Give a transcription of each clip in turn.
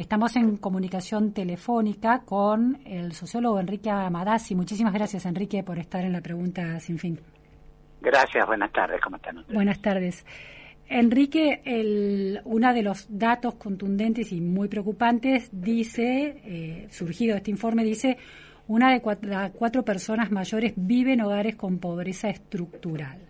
Estamos en comunicación telefónica con el sociólogo Enrique Amadasi. Muchísimas gracias, Enrique, por estar en la pregunta sin fin. Gracias, buenas tardes, ¿cómo están ustedes? Buenas tardes. Enrique, el, uno de los datos contundentes y muy preocupantes dice, eh, surgido de este informe, dice, una de cuatro, personas mayores vive en hogares con pobreza estructural.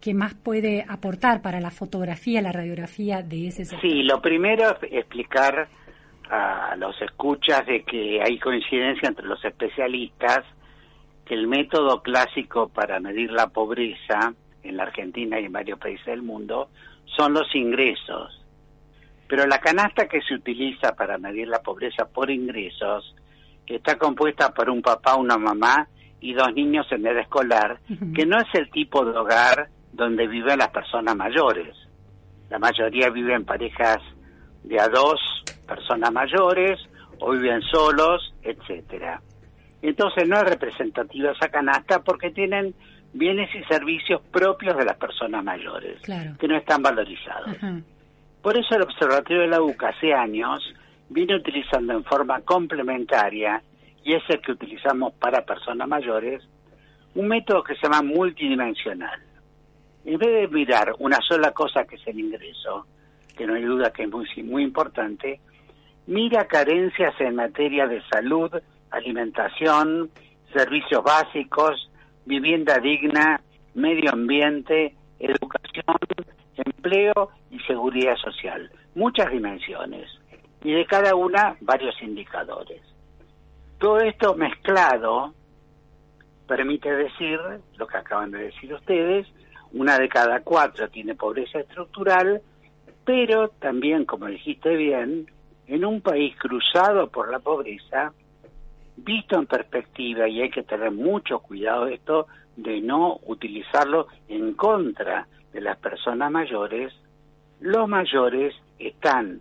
¿Qué más puede aportar para la fotografía, la radiografía de ese sector? Sí, lo primero es explicar a los escuchas de que hay coincidencia entre los especialistas que el método clásico para medir la pobreza en la Argentina y en varios países del mundo son los ingresos. Pero la canasta que se utiliza para medir la pobreza por ingresos está compuesta por un papá, una mamá y dos niños en edad escolar, que no es el tipo de hogar donde viven las personas mayores. La mayoría viven en parejas de a dos personas mayores o viven solos, etcétera. Entonces no es representativa esa canasta porque tienen bienes y servicios propios de las personas mayores, que no están valorizados. Por eso el Observatorio de la UCA hace años viene utilizando en forma complementaria, y es el que utilizamos para personas mayores, un método que se llama multidimensional. En vez de mirar una sola cosa que es el ingreso, que no hay duda que es muy, muy importante, mira carencias en materia de salud, alimentación, servicios básicos, vivienda digna, medio ambiente, educación, empleo y seguridad social. Muchas dimensiones. Y de cada una varios indicadores. Todo esto mezclado permite decir, lo que acaban de decir ustedes, una de cada cuatro tiene pobreza estructural, pero también, como dijiste bien, en un país cruzado por la pobreza, visto en perspectiva, y hay que tener mucho cuidado de esto, de no utilizarlo en contra de las personas mayores, los mayores están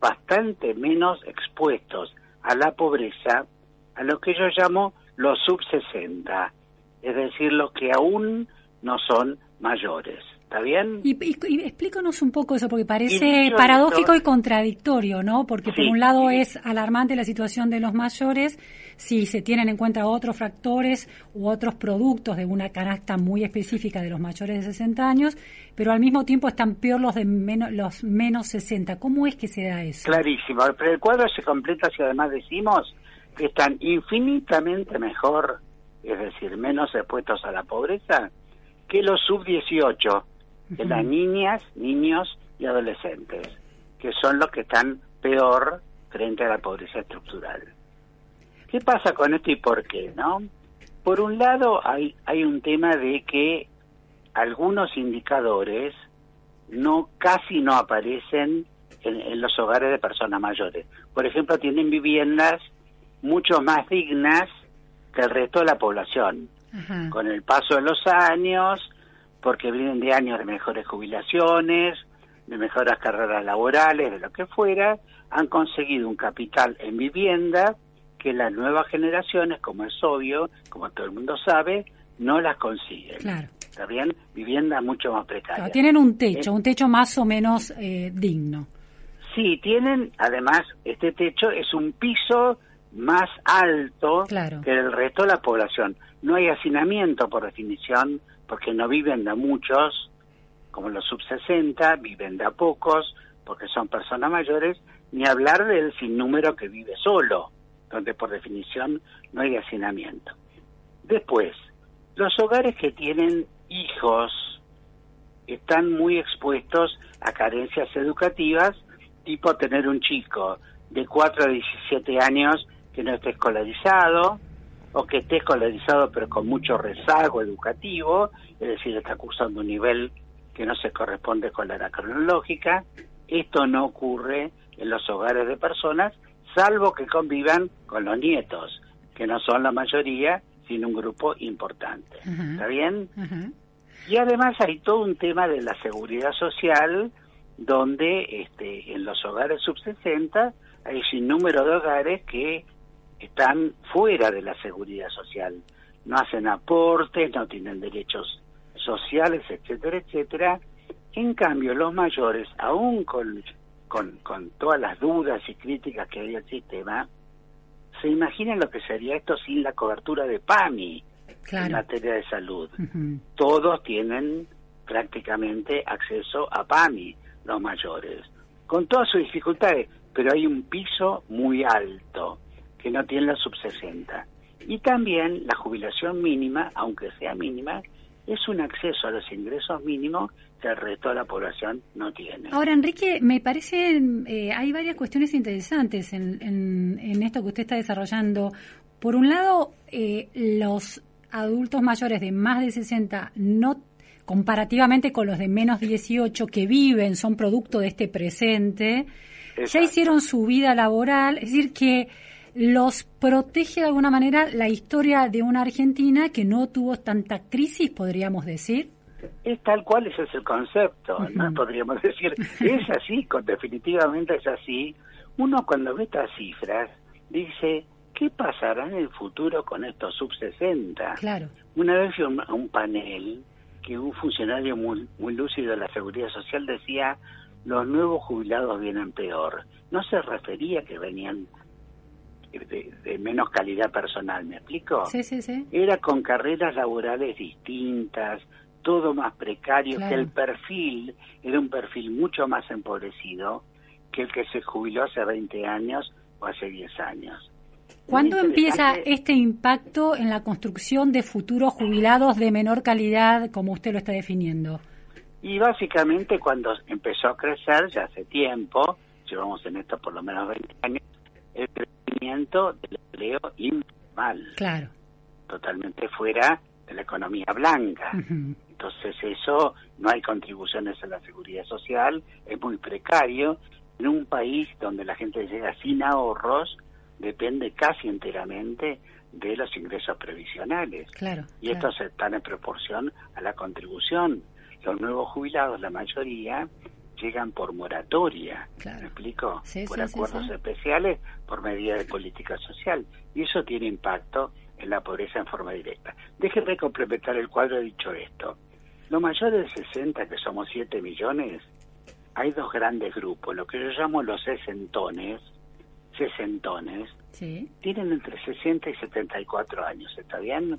bastante menos expuestos a la pobreza, a lo que yo llamo los sub 60, es decir, los que aún no son mayores. ¿Está bien? Y, explícanos un poco eso, porque parece paradójico y contradictorio, ¿no? Porque por un lado es alarmante la situación de los mayores si se tienen en cuenta otros factores u otros productos de una canasta muy específica de los mayores de 60 años, pero al mismo tiempo están peor los de menos, los menos 60. ¿Cómo es que se da eso? Clarísimo. Pero el cuadro se completa si además decimos que están infinitamente mejor, es decir, menos expuestos a la pobreza, que los sub-18 de las niñas, niños y adolescentes, que son los que están peor frente a la pobreza estructural. ¿Qué pasa con esto y por qué, no? Por un lado hay hay un tema de que algunos indicadores no casi no aparecen en, los hogares de personas mayores. Por ejemplo, tienen viviendas mucho más dignas que el resto de la población. Con el paso de los años, porque vienen de años de mejores jubilaciones, de mejores carreras laborales, de lo que fuera, han conseguido un capital en vivienda que las nuevas generaciones, como es obvio, como todo el mundo sabe, no las consiguen. Claro. ¿Está bien? Vivienda mucho más precaria. tienen un techo, un techo más o menos eh, digno. Sí, tienen, además, este techo es un piso más alto que el resto de la población. No hay hacinamiento, por definición, porque no viven de muchos, como los sub-60, viven de a pocos, porque son personas mayores, ni hablar del sinnúmero que vive solo, donde por definición no hay hacinamiento. Después, los hogares que tienen hijos están muy expuestos a carencias educativas, tipo tener un chico de 4 a 17 años que no esté escolarizado, o que esté escolarizado pero con mucho rezago educativo, es decir, está cursando un nivel que no se corresponde con la edad cronológica. Esto no ocurre en los hogares de personas, salvo que convivan con los nietos, que no son la mayoría, sino un grupo importante. ¿Está bien? Y además hay todo un tema de la seguridad social, donde este, en los hogares sub 60 hay sin número de hogares que están fuera de la seguridad social, no hacen aportes, no tienen derechos sociales, etcétera, etcétera. En cambio, los mayores, aún con con, con todas las dudas y críticas que hay al sistema, se imaginan lo que sería esto sin la cobertura de PAMI en materia de salud. Todos tienen prácticamente acceso a PAMI, los mayores, con todas sus dificultades, pero hay un piso muy alto que no tiene la sub 60. Y también la jubilación mínima, aunque sea mínima, es un acceso a los ingresos mínimos que el resto de la población no tiene. Ahora, Enrique, me parece, eh, hay varias cuestiones interesantes en, en, esto que usted está desarrollando. Por un lado, eh, los adultos mayores de más de 60 no comparativamente con los de menos 18 que viven, son producto de este presente, ya hicieron su vida laboral, es decir, que los protege de alguna manera la historia de una Argentina que no tuvo tanta crisis, podríamos decir. Es tal cual, ese es el concepto, ¿no? Podríamos decir, es así, definitivamente es así. Uno cuando ve estas cifras dice, ¿qué pasará en el futuro con estos sub-60? Claro. Una vez fui a un panel que un funcionario muy, muy lúcido de la Seguridad Social decía, los nuevos jubilados vienen peor. No se refería que venían de, menos calidad personal, ¿me explico? Sí, sí, sí. Era con carreras laborales distintas, todo más precario, que el perfil era un perfil mucho más empobrecido que el que se jubiló hace 20 años o hace 10 años. ¿Cuándo empieza este impacto en la construcción de futuros jubilados de menor calidad, como usted lo está definiendo? Y básicamente cuando empezó a crecer, ya hace tiempo, llevamos en esto por lo menos 20 años, el crecimiento del empleo informal. Claro. Totalmente fuera de la economía blanca. Entonces eso, no hay contribuciones a la seguridad social, es muy precario. En un país donde la gente llega sin ahorros, depende casi enteramente de los ingresos previsionales. Claro, y estos están en proporción a la contribución. Los nuevos jubilados, la mayoría, llegan por moratoria, ¿me explico? por acuerdos especiales, por medida de política social. Y eso tiene impacto en la pobreza en forma directa. Déjenme complementar el cuadro dicho esto. Los mayores de 60, que somos 7 millones, hay dos grandes grupos, lo que yo llamo los sesentones, sesentones, tienen entre 60 y 74 años, ¿está bien?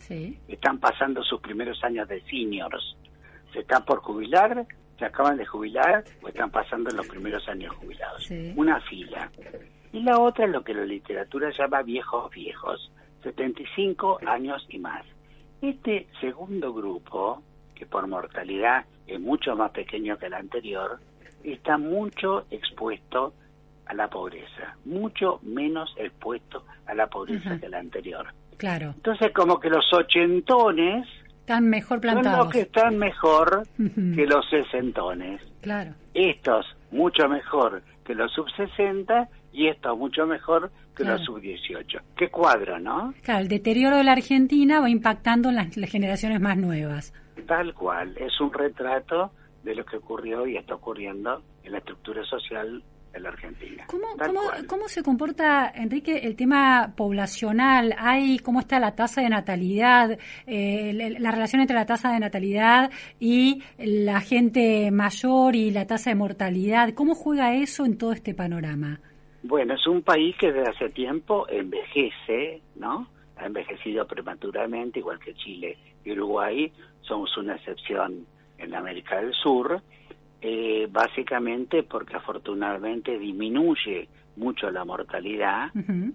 Están pasando sus primeros años de seniors. Se están por jubilar, se acaban de jubilar o están pasando en los primeros años jubilados. Una fila. Y la otra es lo que la literatura llama viejos viejos, 75 años y más. Este segundo grupo, que por mortalidad es mucho más pequeño que el anterior, está mucho expuesto a la pobreza, mucho menos expuesto a la pobreza que el anterior. Claro. Entonces, como que los ochentones están mejor plantados. Son los que están mejor que los sesentones. Claro. Estos mucho mejor que los sub 60 y estos mucho mejor que los sub 18. Qué cuadro, ¿no? Claro, el deterioro de la Argentina va impactando en las generaciones más nuevas. Tal cual, es un retrato de lo que ocurrió y está ocurriendo en la estructura social en la Argentina. ¿Cómo, cómo, se comporta, Enrique, el tema poblacional? ¿Hay cómo está la tasa de natalidad, eh, la relación entre la tasa de natalidad y la gente mayor y la tasa de mortalidad? ¿Cómo juega eso en todo este panorama? Bueno, es un país que desde hace tiempo envejece, ¿no? Ha envejecido prematuramente, igual que Chile y Uruguay. Somos una excepción en América del Sur eh, básicamente porque afortunadamente disminuye mucho la mortalidad,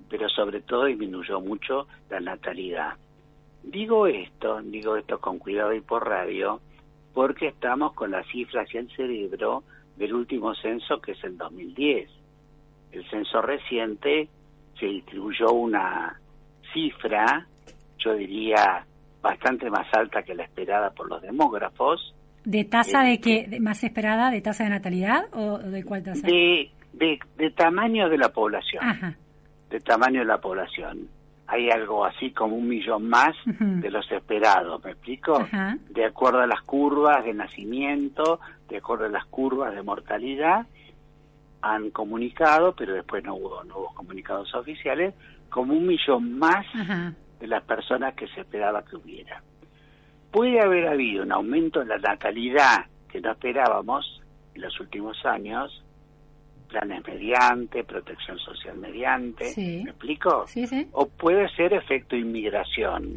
pero sobre todo disminuyó mucho la natalidad. Digo esto, digo esto con cuidado y por radio, porque estamos con las cifras y el cerebro del último censo que es el 2010. El censo reciente se distribuyó una cifra, yo diría, bastante más alta que la esperada por los demógrafos, ¿De tasa de qué? ¿Más esperada? ¿De tasa de natalidad o de cuál tasa? De, de, tamaño de la población. De tamaño de la población. Hay algo así como un millón más de los esperados, ¿me explico? De acuerdo a las curvas de nacimiento, de acuerdo a las curvas de mortalidad, han comunicado, pero después no hubo, nuevos comunicados oficiales, como un millón más de las personas que se esperaba que hubiera puede haber habido un aumento en la natalidad que no esperábamos en los últimos años, planes mediante, protección social mediante, ¿me explico? Sí, sí. O puede ser efecto inmigración,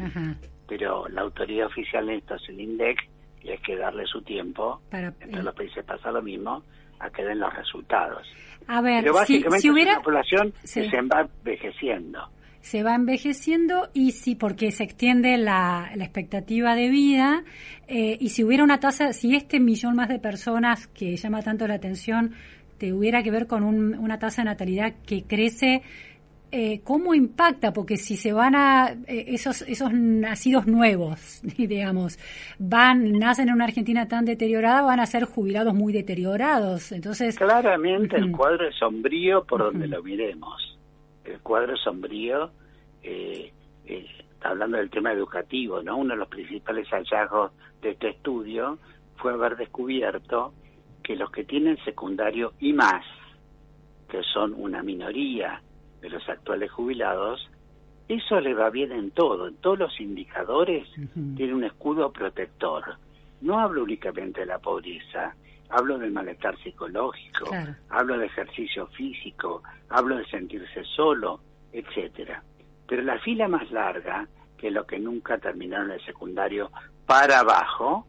pero la autoridad oficial de esto es el INDEC y hay que darle su tiempo, Para, entre los países pasa lo mismo, a que den los resultados. A ver, pero básicamente si, hubiera... es una población se va envejeciendo se va envejeciendo y si porque se extiende la, la expectativa de vida eh, y si hubiera una tasa, si este millón más de personas que llama tanto la atención tuviera que ver con una tasa de natalidad que crece, eh, ¿cómo impacta? Porque si se van a eh, esos esos nacidos nuevos, digamos, van nacen en una Argentina tan deteriorada, van a ser jubilados muy deteriorados. Entonces, claramente el cuadro es sombrío por donde lo miremos el cuadro sombrío, eh, eh, hablando del tema educativo, ¿no? Uno de los principales hallazgos de este estudio fue haber descubierto que los que tienen secundario y más, que son una minoría de los actuales jubilados, eso le va bien en todo, en todos los indicadores tiene un escudo protector. No hablo únicamente de la pobreza, hablo del malestar psicológico, hablo de ejercicio físico, hablo de sentirse solo, etcétera. Pero la fila más larga, que es lo que nunca terminaron el secundario, para abajo,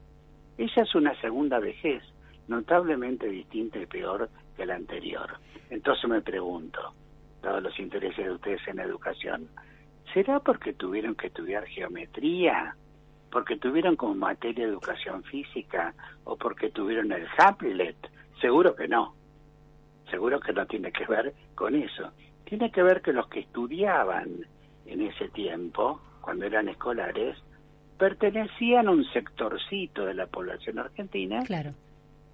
esa es una segunda vejez, notablemente distinta y peor que la anterior. Entonces me pregunto, dados los intereses de ustedes en educación, ¿será porque tuvieron que estudiar geometría? Porque tuvieron como materia educación física o porque tuvieron el Hamlet. Seguro que no. Seguro que no tiene que ver con eso. Tiene que ver que los que estudiaban en ese tiempo, cuando eran escolares, pertenecían a un sectorcito de la población argentina claro.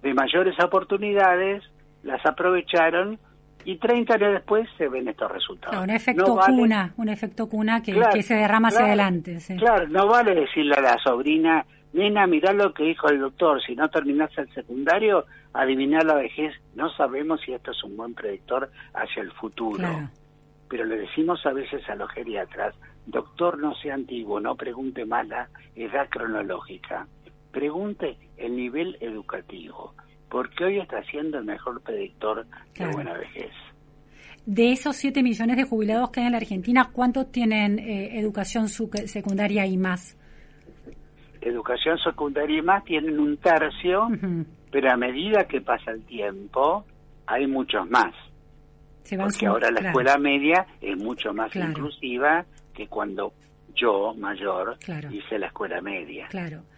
de mayores oportunidades, las aprovecharon y 30 años después se ven estos resultados. un efecto cuna, un efecto cuna que, se derrama hacia adelante. Claro, no vale decirle a la sobrina, nena, mirá lo que dijo el doctor, si no terminás el secundario, adivinar la vejez, no sabemos si esto es un buen predictor hacia el futuro. Pero le decimos a veces a los geriatras, doctor no sea antiguo, no pregunte más la edad cronológica, pregunte el nivel educativo porque hoy está siendo el mejor predictor de buena vejez. De esos 7 millones de jubilados que hay en la Argentina, ¿cuántos tienen eh, educación secundaria y más? Educación secundaria y más tienen un tercio, pero a medida que pasa el tiempo, hay muchos más. porque ahora la escuela media es mucho más inclusiva que cuando yo, mayor, hice la escuela media,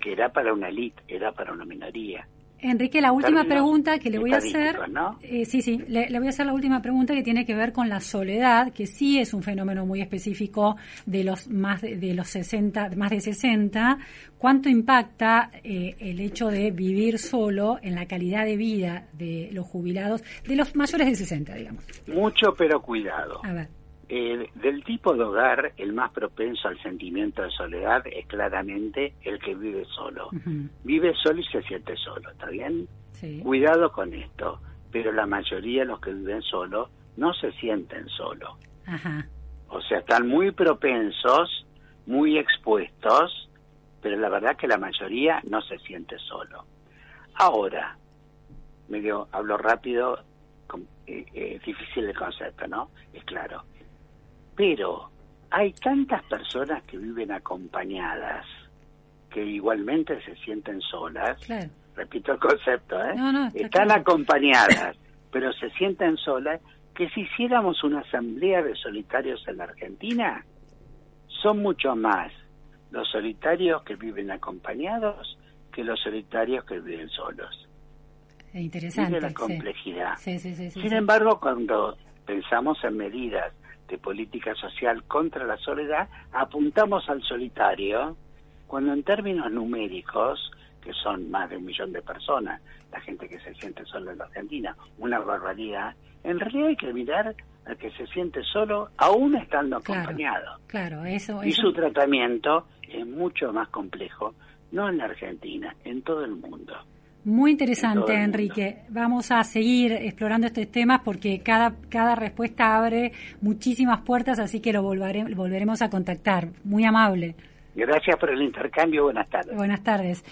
que era para una elite, era para una minoría. Enrique, la última pregunta que le voy a hacer, eh, sí, sí, le, voy a hacer la última pregunta que tiene que ver con la soledad, que sí es un fenómeno muy específico de los más de, los 60, más de 60. ¿Cuánto impacta eh, el hecho de vivir solo en la calidad de vida de los jubilados, de los mayores de 60, digamos? Mucho, pero cuidado. A ver. Eh, del tipo de hogar, el más propenso al sentimiento de soledad es claramente el que vive solo. Vive solo y se siente solo, ¿está bien? Cuidado con esto, pero la mayoría de los que viven solo no se sienten solo. O sea, están muy propensos, muy expuestos, pero la verdad que la mayoría no se siente solo. Ahora, medio hablo rápido, eh, eh, difícil el concepto, ¿no? Es claro pero hay tantas personas que viven acompañadas que igualmente se sienten solas. Repito el concepto, ¿eh? Están acompañadas, pero se sienten solas, que si hiciéramos una asamblea de solitarios en la Argentina, son mucho más los solitarios que viven acompañados que los solitarios que viven solos. Interesante. la complejidad. Sin embargo, cuando pensamos en medidas de política social contra la soledad, apuntamos al solitario, cuando en términos numéricos, que son más de un millón de personas, la gente que se siente sola en la Argentina, una barbaridad, en realidad hay que mirar al que se siente solo aún estando acompañado. Claro, eso, Y su tratamiento es mucho más complejo, no en la Argentina, en todo el mundo. Muy interesante, Enrique. Vamos a seguir explorando estos temas porque cada, cada respuesta abre muchísimas puertas, así que lo volveremos a contactar. Muy amable. Gracias por el intercambio. Buenas tardes. Buenas tardes.